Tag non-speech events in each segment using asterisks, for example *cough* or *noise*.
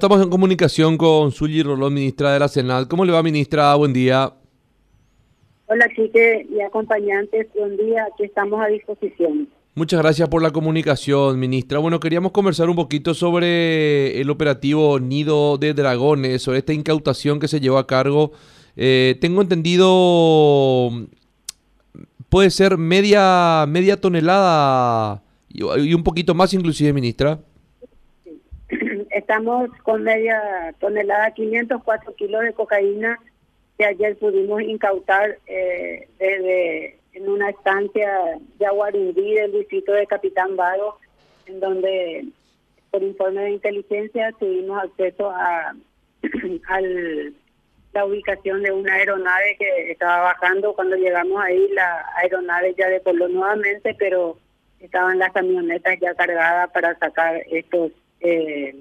Estamos en comunicación con Zully Rolón, ministra de la Senad. ¿Cómo le va, ministra? Buen día. Hola, chique y acompañantes. Buen día. Aquí estamos a disposición. Muchas gracias por la comunicación, ministra. Bueno, queríamos conversar un poquito sobre el operativo Nido de Dragones, sobre esta incautación que se llevó a cargo. Eh, tengo entendido, puede ser media, media tonelada y un poquito más inclusive, ministra. Estamos con media tonelada, 504 kilos de cocaína que ayer pudimos incautar eh, desde en una estancia de Aguarindí del distrito de Capitán Vago, en donde por informe de inteligencia tuvimos acceso a, *clears throat* la ubicación de una aeronave que estaba bajando. Cuando llegamos ahí, la aeronave ya decoló nuevamente, pero estaban las camionetas ya cargadas para sacar estos eh,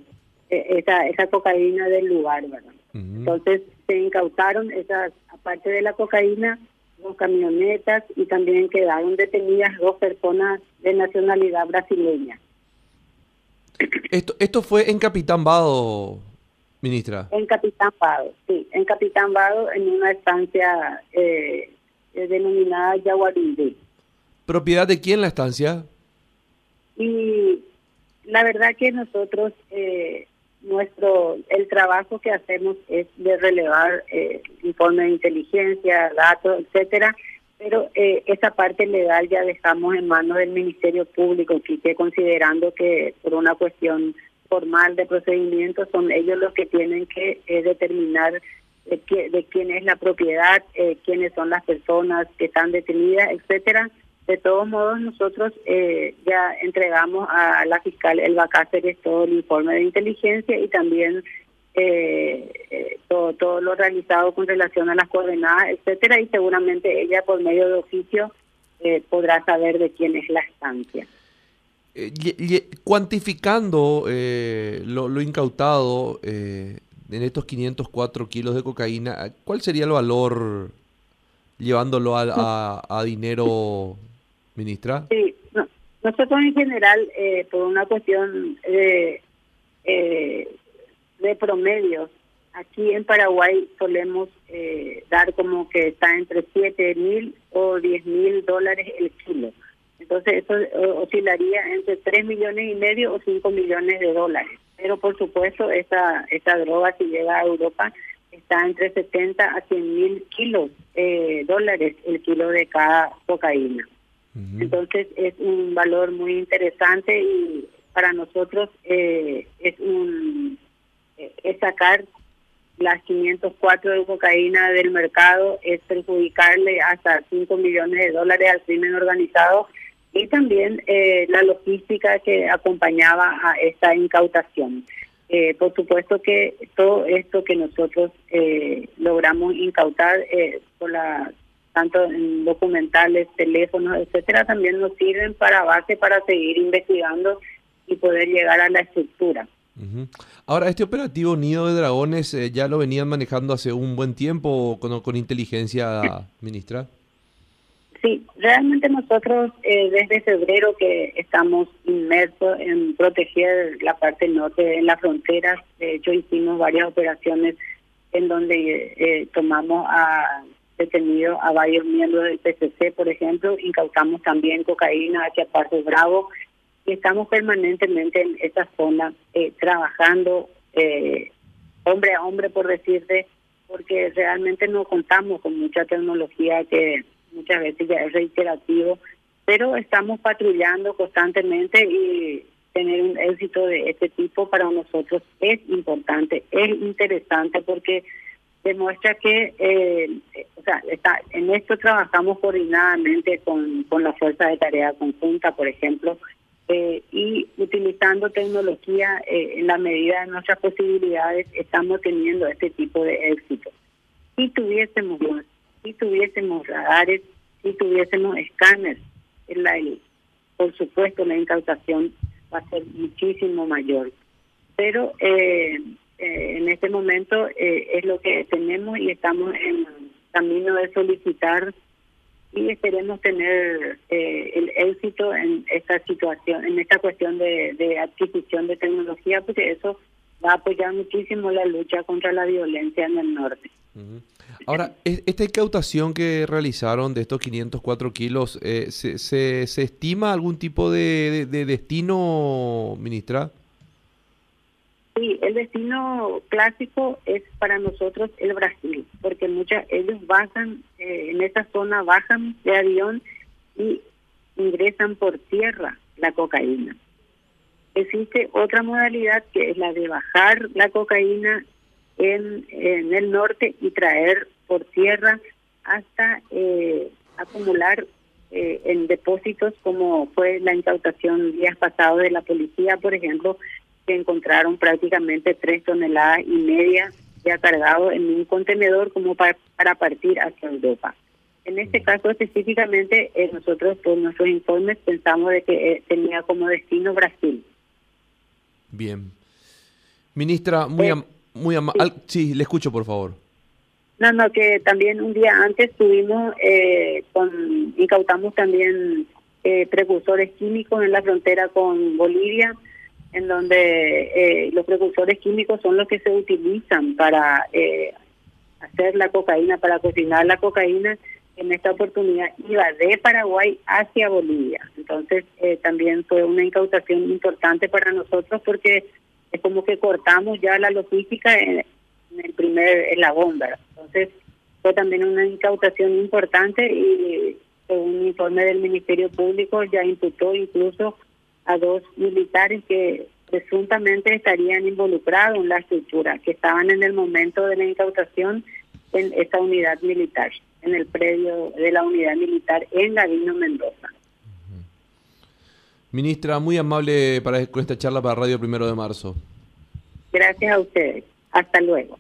esa, esa cocaína del lugar, ¿verdad? Entonces se incautaron esas, aparte de la cocaína, dos camionetas y también quedaron detenidas dos personas de nacionalidad brasileña. Esto, esto fue en Capitán Vado, ministra. En Capitán Vado, sí, en Capitán Vado, en una estancia eh, denominada Yaguarindí. ¿Propiedad de quién la estancia? Y la verdad que nosotros eh, nuestro el trabajo que hacemos es de relevar eh, informes de inteligencia, datos, etcétera, pero eh, esa parte legal ya dejamos en manos del Ministerio Público, que considerando que por una cuestión formal de procedimiento son ellos los que tienen que eh, determinar de, de, quién es la propiedad, eh, quiénes son las personas que están detenidas, etcétera de todos modos, nosotros eh, ya entregamos a la fiscal el que es todo el informe de inteligencia y también eh, eh, todo, todo lo realizado con relación a las coordenadas, etcétera, y seguramente ella por medio de oficio podrá saber de quién es la estancia. cuantificando lo, lo, incautado en estos 504 kilos de cocaína, ¿cuál sería el valor llevándolo a, a dinero ministra? Sí, nosotros en general, eh, por una cuestión de, eh, de promedios, aquí en Paraguay solemos eh, dar como que está entre 7 mil o 10 mil dólares el kilo. Entonces eso oscilaría entre 3 millones y medio o 5 millones de dólares. Pero por supuesto esa, esa droga si llega a Europa está entre 70 a 100 mil kilos eh, dólares el kilo de cada cocaína. Entonces es un valor muy interesante y para nosotros eh, es un eh, es sacar las 504 de cocaína del mercado, es perjudicarle hasta 5 millones de dólares al crimen organizado y también eh, la logística que acompañaba a esta incautación. por supuesto que todo esto que nosotros logramos incautar por la tanto en documentales, teléfonos, etcétera, también nos sirven para base para seguir investigando y poder llegar a la estructura. Ahora, este operativo Nido de Dragones eh, ya lo venían manejando hace un buen tiempo con, con inteligencia, ministra. Sí, realmente nosotros eh, desde febrero que estamos inmersos en proteger la parte norte en las fronteras, de hecho hicimos varias operaciones en donde eh, tomamos a detenido a varios miembros del PCC, por ejemplo, incautamos también cocaína hacia Paso Bravo y estamos permanentemente en esa zona eh, trabajando eh, hombre a hombre, por decirte, porque realmente no contamos con mucha tecnología que muchas veces ya es reiterativo, pero estamos patrullando constantemente y tener un éxito de este tipo para nosotros es importante, es interesante porque demuestra que, eh, o sea, está, en esto trabajamos coordinadamente con, con la Fuerza de Tarea Conjunta, por ejemplo, eh, y utilizando tecnología eh, en la medida de nuestras posibilidades, estamos teniendo este tipo de éxito. Si tuviésemos, si tuviésemos radares, si tuviésemos escáneres, la, por supuesto la incautación va a ser muchísimo mayor. Pero eh, eh, en este momento eh, es lo que tenemos y estamos en camino de solicitar y esperemos tener eh, el éxito en esta situación, en esta cuestión de, adquisición de tecnología, porque eso va a apoyar muchísimo la lucha contra la violencia en el norte. Ahora, esta incautación que realizaron de estos 504 kilos, eh, ¿se, se, estima algún tipo de, destino, ministra? Sí, el destino clásico es para nosotros el Brasil, porque muchas ellos bajan eh, en esa zona, bajan de avión y ingresan por tierra la cocaína. Existe otra modalidad que es la de bajar la cocaína en, el norte y traer por tierra hasta eh, acumular eh, en depósitos como fue la incautación días pasados de la policía, por ejemplo, que encontraron prácticamente tres toneladas y media ya cargado en un contenedor como para, para partir hacia Europa. En este caso específicamente, eh, nosotros por nuestros informes pensamos de que tenía como destino Brasil. Bien. Ministra, muy, muy amable. Sí. le escucho, por favor. No, no, que también un día antes tuvimos, eh, con, incautamos también eh, precursores químicos en la frontera con Bolivia, en donde eh, los precursores químicos son los que se utilizan para eh, hacer la cocaína, para cocinar la cocaína. En esta oportunidad iba de Paraguay hacia Bolivia. Entonces, también fue una incautación importante para nosotros porque es como que cortamos ya la logística en, el primer eslabón, ¿verdad? Entonces, fue también una incautación importante y según un informe del Ministerio Público ya imputó incluso a dos militares que presuntamente estarían involucrados en la estructura, que estaban en el momento de la incautación en esta unidad militar, en el predio de la unidad militar en Gavino, Mendoza. Ministra, muy amable para con esta charla para Radio Primero de Marzo. Gracias a ustedes. Hasta luego.